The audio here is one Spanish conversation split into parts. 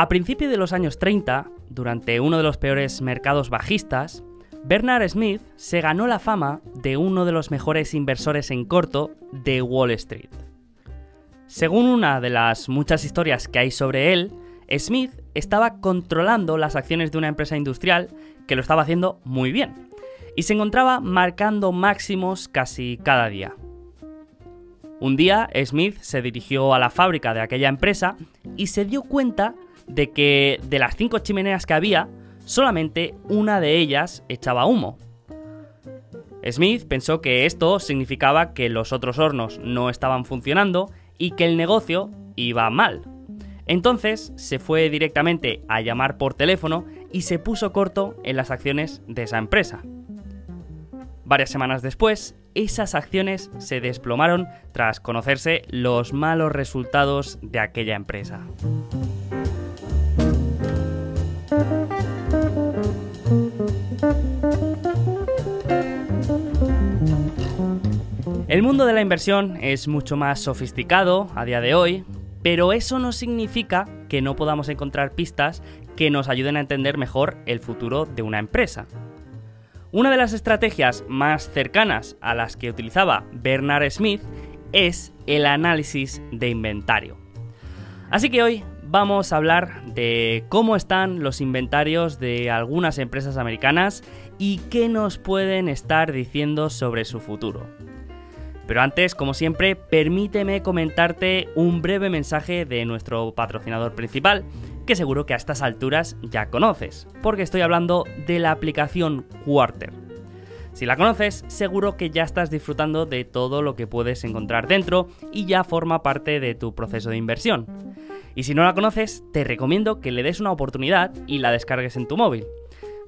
A principios de los años 30, durante uno de los peores mercados bajistas, Bernard Smith se ganó la fama de uno de los mejores inversores en corto de Wall Street. Según una de las muchas historias que hay sobre él, Smith estaba controlando las acciones de una empresa industrial que lo estaba haciendo muy bien y se encontraba marcando máximos casi cada día. Un día Smith se dirigió a la fábrica de aquella empresa y se dio cuenta de que de las cinco chimeneas que había, solamente una de ellas echaba humo. Smith pensó que esto significaba que los otros hornos no estaban funcionando y que el negocio iba mal. Entonces se fue directamente a llamar por teléfono y se puso corto en las acciones de esa empresa. Varias semanas después, esas acciones se desplomaron tras conocerse los malos resultados de aquella empresa. El mundo de la inversión es mucho más sofisticado a día de hoy, pero eso no significa que no podamos encontrar pistas que nos ayuden a entender mejor el futuro de una empresa. Una de las estrategias más cercanas a las que utilizaba Bernard Smith es el análisis de inventario. Así que hoy vamos a hablar de cómo están los inventarios de algunas empresas americanas y qué nos pueden estar diciendo sobre su futuro. Pero antes, como siempre, permíteme comentarte un breve mensaje de nuestro patrocinador principal, que seguro que a estas alturas ya conoces, porque estoy hablando de la aplicación Quarter. Si la conoces, seguro que ya estás disfrutando de todo lo que puedes encontrar dentro y ya forma parte de tu proceso de inversión. Y si no la conoces, te recomiendo que le des una oportunidad y la descargues en tu móvil.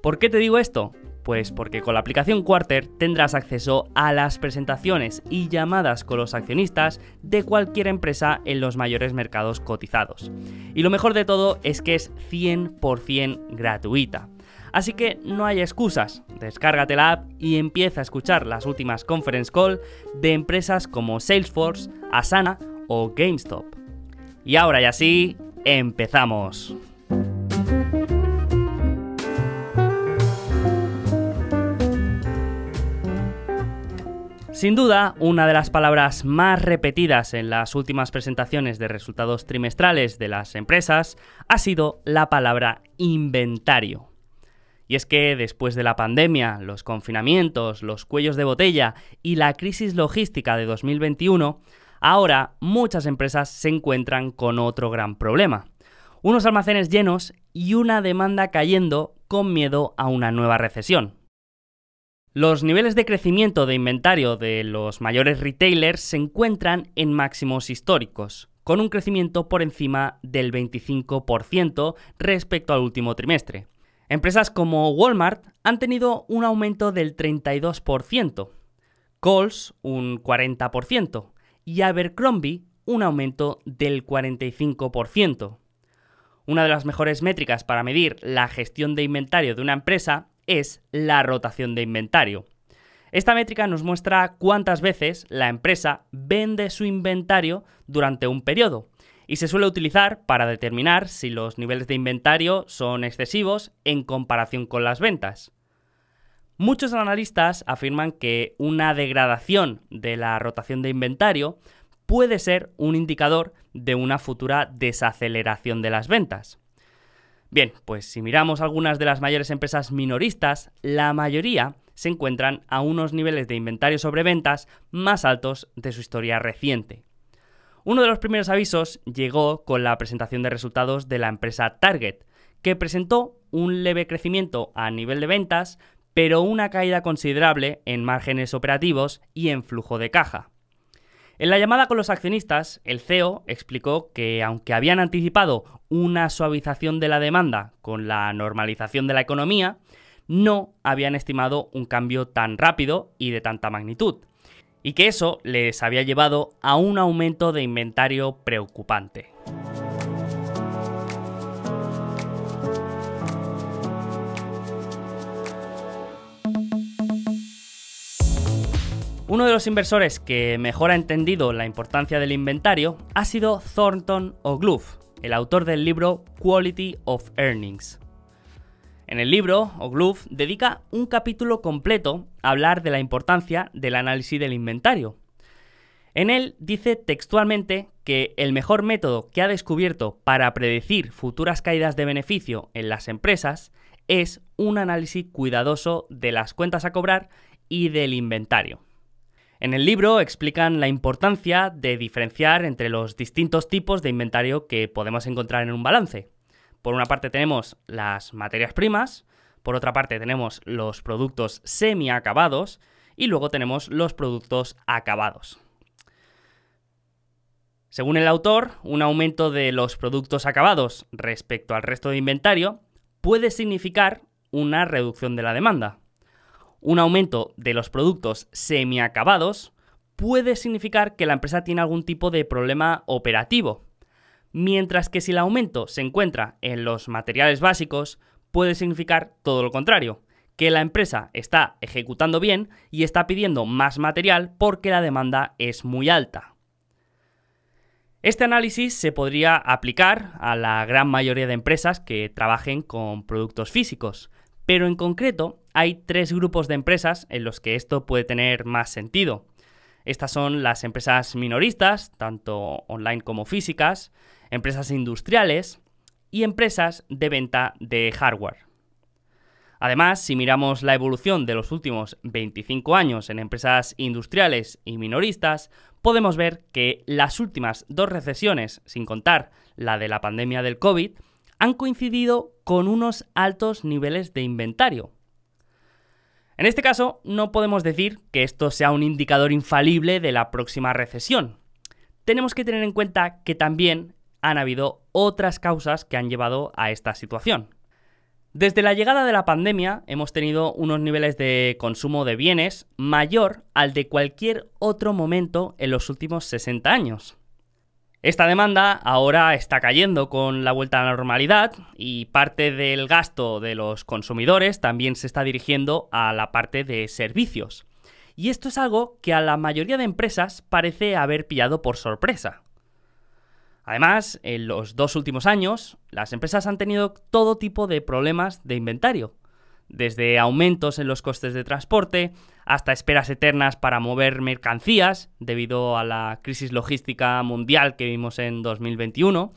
¿Por qué te digo esto? Pues porque con la aplicación Quarter tendrás acceso a las presentaciones y llamadas con los accionistas de cualquier empresa en los mayores mercados cotizados. Y lo mejor de todo es que es 100% gratuita. Así que no hay excusas, descárgate la app y empieza a escuchar las últimas conference call de empresas como Salesforce, Asana o GameStop. Y ahora ya sí, empezamos. Sin duda, una de las palabras más repetidas en las últimas presentaciones de resultados trimestrales de las empresas ha sido la palabra inventario. Y es que después de la pandemia, los confinamientos, los cuellos de botella y la crisis logística de 2021, ahora muchas empresas se encuentran con otro gran problema. Unos almacenes llenos y una demanda cayendo con miedo a una nueva recesión. Los niveles de crecimiento de inventario de los mayores retailers se encuentran en máximos históricos, con un crecimiento por encima del 25% respecto al último trimestre. Empresas como Walmart han tenido un aumento del 32%, Coles un 40% y Abercrombie un aumento del 45%. Una de las mejores métricas para medir la gestión de inventario de una empresa es la rotación de inventario. Esta métrica nos muestra cuántas veces la empresa vende su inventario durante un periodo y se suele utilizar para determinar si los niveles de inventario son excesivos en comparación con las ventas. Muchos analistas afirman que una degradación de la rotación de inventario puede ser un indicador de una futura desaceleración de las ventas. Bien, pues si miramos algunas de las mayores empresas minoristas, la mayoría se encuentran a unos niveles de inventario sobre ventas más altos de su historia reciente. Uno de los primeros avisos llegó con la presentación de resultados de la empresa Target, que presentó un leve crecimiento a nivel de ventas, pero una caída considerable en márgenes operativos y en flujo de caja. En la llamada con los accionistas, el CEO explicó que aunque habían anticipado una suavización de la demanda con la normalización de la economía, no habían estimado un cambio tan rápido y de tanta magnitud, y que eso les había llevado a un aumento de inventario preocupante. Uno de los inversores que mejor ha entendido la importancia del inventario ha sido Thornton O'Gloove, el autor del libro Quality of Earnings. En el libro, Ogluf dedica un capítulo completo a hablar de la importancia del análisis del inventario. En él dice textualmente que el mejor método que ha descubierto para predecir futuras caídas de beneficio en las empresas es un análisis cuidadoso de las cuentas a cobrar y del inventario. En el libro explican la importancia de diferenciar entre los distintos tipos de inventario que podemos encontrar en un balance. Por una parte tenemos las materias primas, por otra parte tenemos los productos semi-acabados y luego tenemos los productos acabados. Según el autor, un aumento de los productos acabados respecto al resto de inventario puede significar una reducción de la demanda un aumento de los productos semiacabados puede significar que la empresa tiene algún tipo de problema operativo, mientras que si el aumento se encuentra en los materiales básicos, puede significar todo lo contrario, que la empresa está ejecutando bien y está pidiendo más material porque la demanda es muy alta. Este análisis se podría aplicar a la gran mayoría de empresas que trabajen con productos físicos, pero en concreto hay tres grupos de empresas en los que esto puede tener más sentido. Estas son las empresas minoristas, tanto online como físicas, empresas industriales y empresas de venta de hardware. Además, si miramos la evolución de los últimos 25 años en empresas industriales y minoristas, podemos ver que las últimas dos recesiones, sin contar la de la pandemia del COVID, han coincidido con unos altos niveles de inventario. En este caso, no podemos decir que esto sea un indicador infalible de la próxima recesión. Tenemos que tener en cuenta que también han habido otras causas que han llevado a esta situación. Desde la llegada de la pandemia hemos tenido unos niveles de consumo de bienes mayor al de cualquier otro momento en los últimos 60 años. Esta demanda ahora está cayendo con la vuelta a la normalidad y parte del gasto de los consumidores también se está dirigiendo a la parte de servicios. Y esto es algo que a la mayoría de empresas parece haber pillado por sorpresa. Además, en los dos últimos años, las empresas han tenido todo tipo de problemas de inventario desde aumentos en los costes de transporte hasta esperas eternas para mover mercancías debido a la crisis logística mundial que vimos en 2021.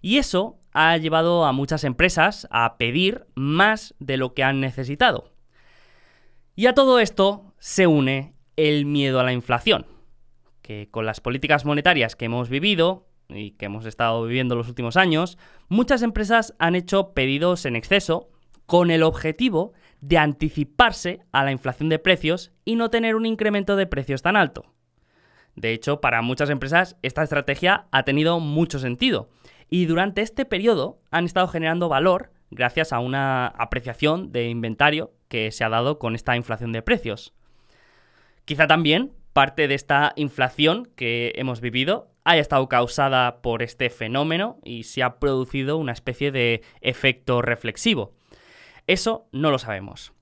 Y eso ha llevado a muchas empresas a pedir más de lo que han necesitado. Y a todo esto se une el miedo a la inflación, que con las políticas monetarias que hemos vivido y que hemos estado viviendo los últimos años, muchas empresas han hecho pedidos en exceso con el objetivo de anticiparse a la inflación de precios y no tener un incremento de precios tan alto. De hecho, para muchas empresas esta estrategia ha tenido mucho sentido y durante este periodo han estado generando valor gracias a una apreciación de inventario que se ha dado con esta inflación de precios. Quizá también parte de esta inflación que hemos vivido haya estado causada por este fenómeno y se ha producido una especie de efecto reflexivo. Eso no lo sabemos.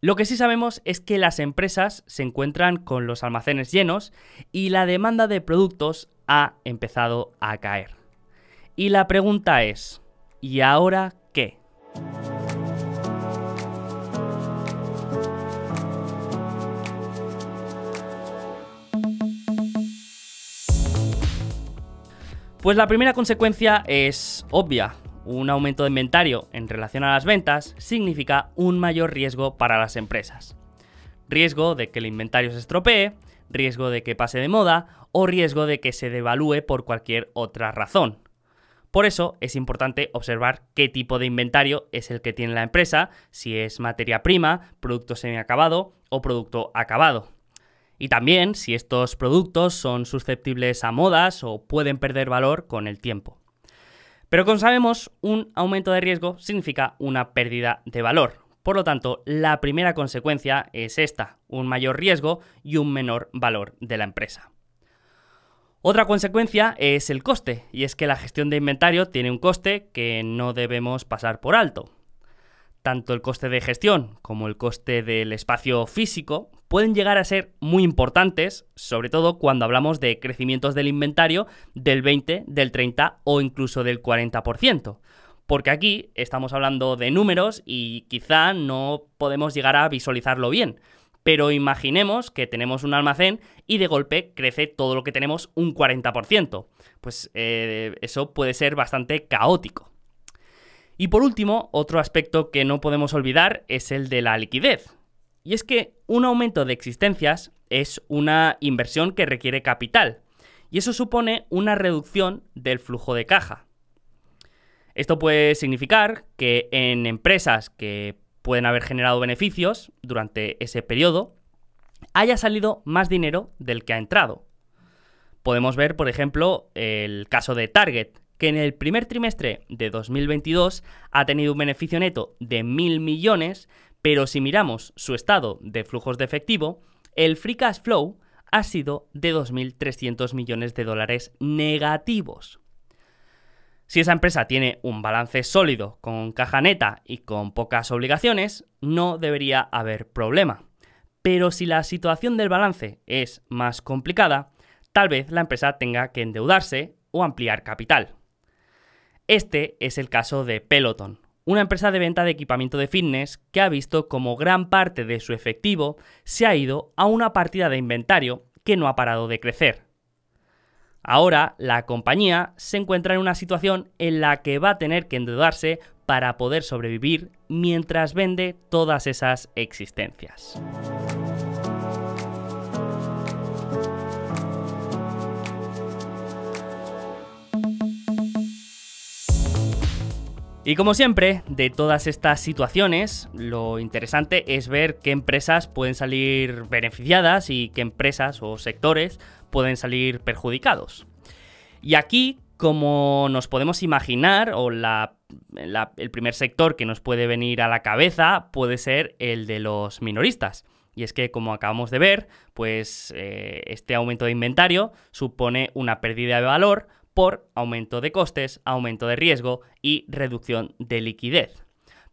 Lo que sí sabemos es que las empresas se encuentran con los almacenes llenos y la demanda de productos ha empezado a caer. Y la pregunta es, ¿y ahora qué? Pues la primera consecuencia es obvia un aumento de inventario en relación a las ventas significa un mayor riesgo para las empresas. Riesgo de que el inventario se estropee, riesgo de que pase de moda o riesgo de que se devalúe por cualquier otra razón. Por eso es importante observar qué tipo de inventario es el que tiene la empresa, si es materia prima, producto semiacabado o producto acabado. Y también si estos productos son susceptibles a modas o pueden perder valor con el tiempo. Pero como sabemos, un aumento de riesgo significa una pérdida de valor. Por lo tanto, la primera consecuencia es esta, un mayor riesgo y un menor valor de la empresa. Otra consecuencia es el coste, y es que la gestión de inventario tiene un coste que no debemos pasar por alto. Tanto el coste de gestión como el coste del espacio físico pueden llegar a ser muy importantes, sobre todo cuando hablamos de crecimientos del inventario del 20, del 30 o incluso del 40%. Porque aquí estamos hablando de números y quizá no podemos llegar a visualizarlo bien. Pero imaginemos que tenemos un almacén y de golpe crece todo lo que tenemos un 40%. Pues eh, eso puede ser bastante caótico. Y por último, otro aspecto que no podemos olvidar es el de la liquidez. Y es que un aumento de existencias es una inversión que requiere capital. Y eso supone una reducción del flujo de caja. Esto puede significar que en empresas que pueden haber generado beneficios durante ese periodo, haya salido más dinero del que ha entrado. Podemos ver, por ejemplo, el caso de Target, que en el primer trimestre de 2022 ha tenido un beneficio neto de mil millones, pero si miramos su estado de flujos de efectivo, el free cash flow ha sido de 2.300 millones de dólares negativos. Si esa empresa tiene un balance sólido, con caja neta y con pocas obligaciones, no debería haber problema. Pero si la situación del balance es más complicada, tal vez la empresa tenga que endeudarse o ampliar capital. Este es el caso de Peloton, una empresa de venta de equipamiento de fitness que ha visto como gran parte de su efectivo se ha ido a una partida de inventario que no ha parado de crecer. Ahora la compañía se encuentra en una situación en la que va a tener que endeudarse para poder sobrevivir mientras vende todas esas existencias. Y como siempre, de todas estas situaciones, lo interesante es ver qué empresas pueden salir beneficiadas y qué empresas o sectores pueden salir perjudicados. Y aquí, como nos podemos imaginar, o el primer sector que nos puede venir a la cabeza puede ser el de los minoristas. Y es que, como acabamos de ver, pues eh, este aumento de inventario supone una pérdida de valor por aumento de costes, aumento de riesgo y reducción de liquidez.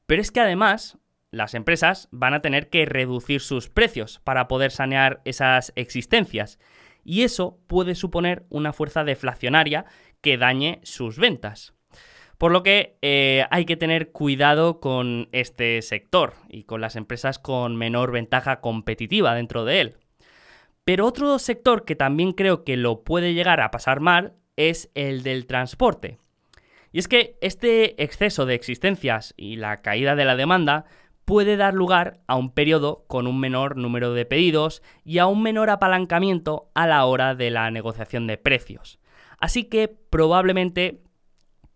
Pero es que además las empresas van a tener que reducir sus precios para poder sanear esas existencias y eso puede suponer una fuerza deflacionaria que dañe sus ventas. Por lo que eh, hay que tener cuidado con este sector y con las empresas con menor ventaja competitiva dentro de él. Pero otro sector que también creo que lo puede llegar a pasar mal es el del transporte. Y es que este exceso de existencias y la caída de la demanda puede dar lugar a un periodo con un menor número de pedidos y a un menor apalancamiento a la hora de la negociación de precios. Así que probablemente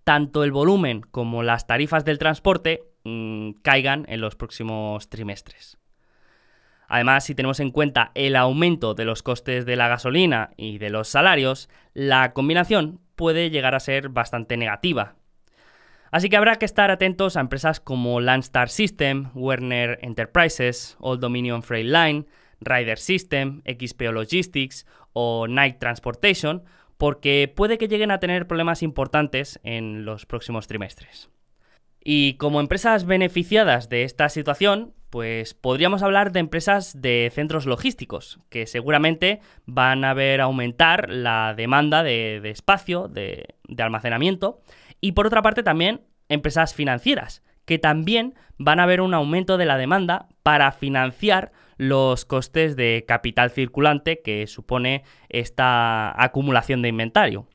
tanto el volumen como las tarifas del transporte mm, caigan en los próximos trimestres. Además, si tenemos en cuenta el aumento de los costes de la gasolina y de los salarios, la combinación puede llegar a ser bastante negativa. Así que habrá que estar atentos a empresas como Landstar System, Werner Enterprises, Old Dominion Freight Line, Rider System, XPO Logistics o Night Transportation, porque puede que lleguen a tener problemas importantes en los próximos trimestres. Y como empresas beneficiadas de esta situación, pues podríamos hablar de empresas de centros logísticos, que seguramente van a ver aumentar la demanda de, espacio, de, de almacenamiento, y por otra parte también empresas financieras, que también van a ver un aumento de la demanda para financiar los costes de capital circulante que supone esta acumulación de inventario.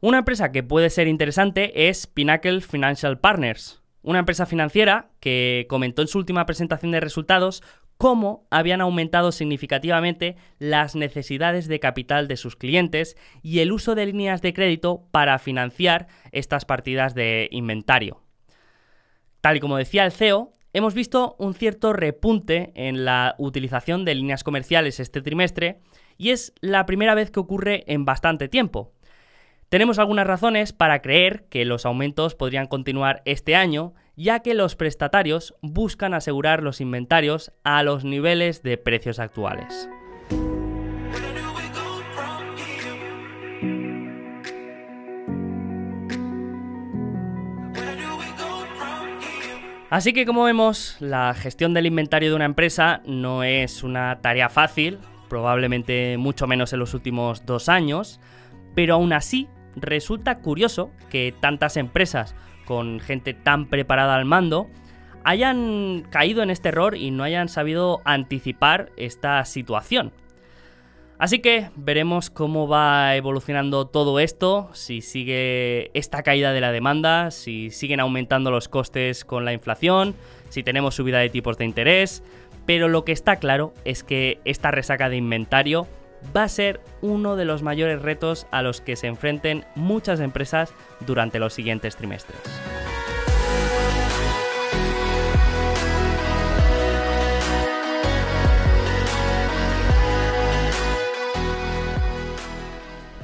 Una empresa que puede ser interesante es Pinnacle Financial Partners, una empresa financiera que comentó en su última presentación de resultados cómo habían aumentado significativamente las necesidades de capital de sus clientes y el uso de líneas de crédito para financiar estas partidas de inventario. Tal y como decía el CEO, hemos visto un cierto repunte en la utilización de líneas comerciales este trimestre y es la primera vez que ocurre en bastante tiempo. Tenemos algunas razones para creer que los aumentos podrían continuar este año, ya que los prestatarios buscan asegurar los inventarios a los niveles de precios actuales. Así que como vemos, la gestión del inventario de una empresa no es una tarea fácil, probablemente mucho menos en los últimos dos años, pero aún así resulta curioso que tantas empresas con gente tan preparada al mando hayan caído en este error y no hayan sabido anticipar esta situación. Así que veremos cómo va evolucionando todo esto, si sigue esta caída de la demanda, si siguen aumentando los costes con la inflación, si tenemos subida de tipos de interés, pero lo que está claro es que esta resaca de inventario va a ser uno de los mayores retos a los que se enfrenten muchas empresas durante los siguientes trimestres.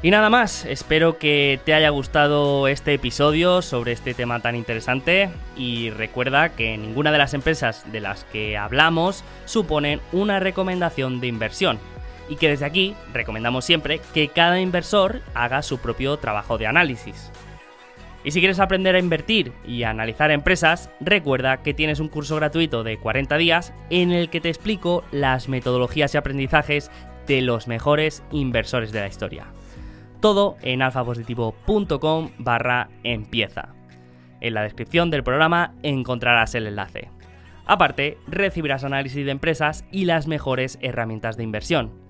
Y nada más, espero que te haya gustado este episodio sobre este tema tan interesante y recuerda que ninguna de las empresas de las que hablamos suponen una recomendación de inversión y que desde aquí recomendamos siempre que cada inversor haga su propio trabajo de análisis. Y si quieres aprender a invertir y a analizar empresas, recuerda que tienes un curso gratuito de 40 días en el que te explico las metodologías y aprendizajes de los mejores inversores de la historia. Todo en alfapositivo.com barra empieza. En la descripción del programa encontrarás el enlace. Aparte, recibirás análisis de empresas y las mejores herramientas de inversión.